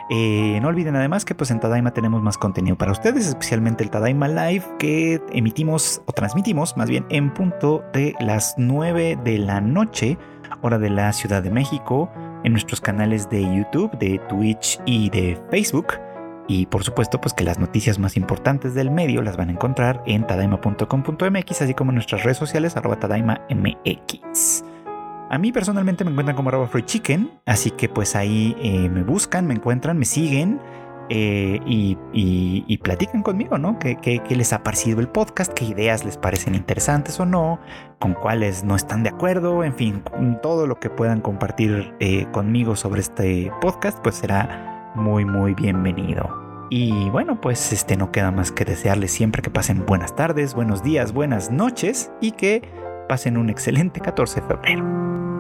Eh, no olviden además que pues en Tadaima tenemos más contenido para ustedes, especialmente el Tadaima Live que emitimos o transmitimos más bien en punto de las 9 de la noche, hora de la Ciudad de México, en nuestros canales de YouTube, de Twitch y de Facebook. Y por supuesto, pues que las noticias más importantes del medio las van a encontrar en tadaima.com.mx, así como en nuestras redes sociales, arroba tadaimamx. A mí personalmente me encuentran como arroba chicken, así que pues ahí eh, me buscan, me encuentran, me siguen eh, y, platican conmigo, ¿no? ¿Qué, ¿Qué, les ha parecido el podcast? ¿Qué ideas les parecen interesantes o no? ¿Con cuáles no están de acuerdo? En fin, todo lo que puedan compartir eh, conmigo sobre este podcast, pues será muy muy bienvenido. Y bueno, pues este no queda más que desearles siempre que pasen buenas tardes, buenos días, buenas noches y que pasen un excelente 14 de febrero.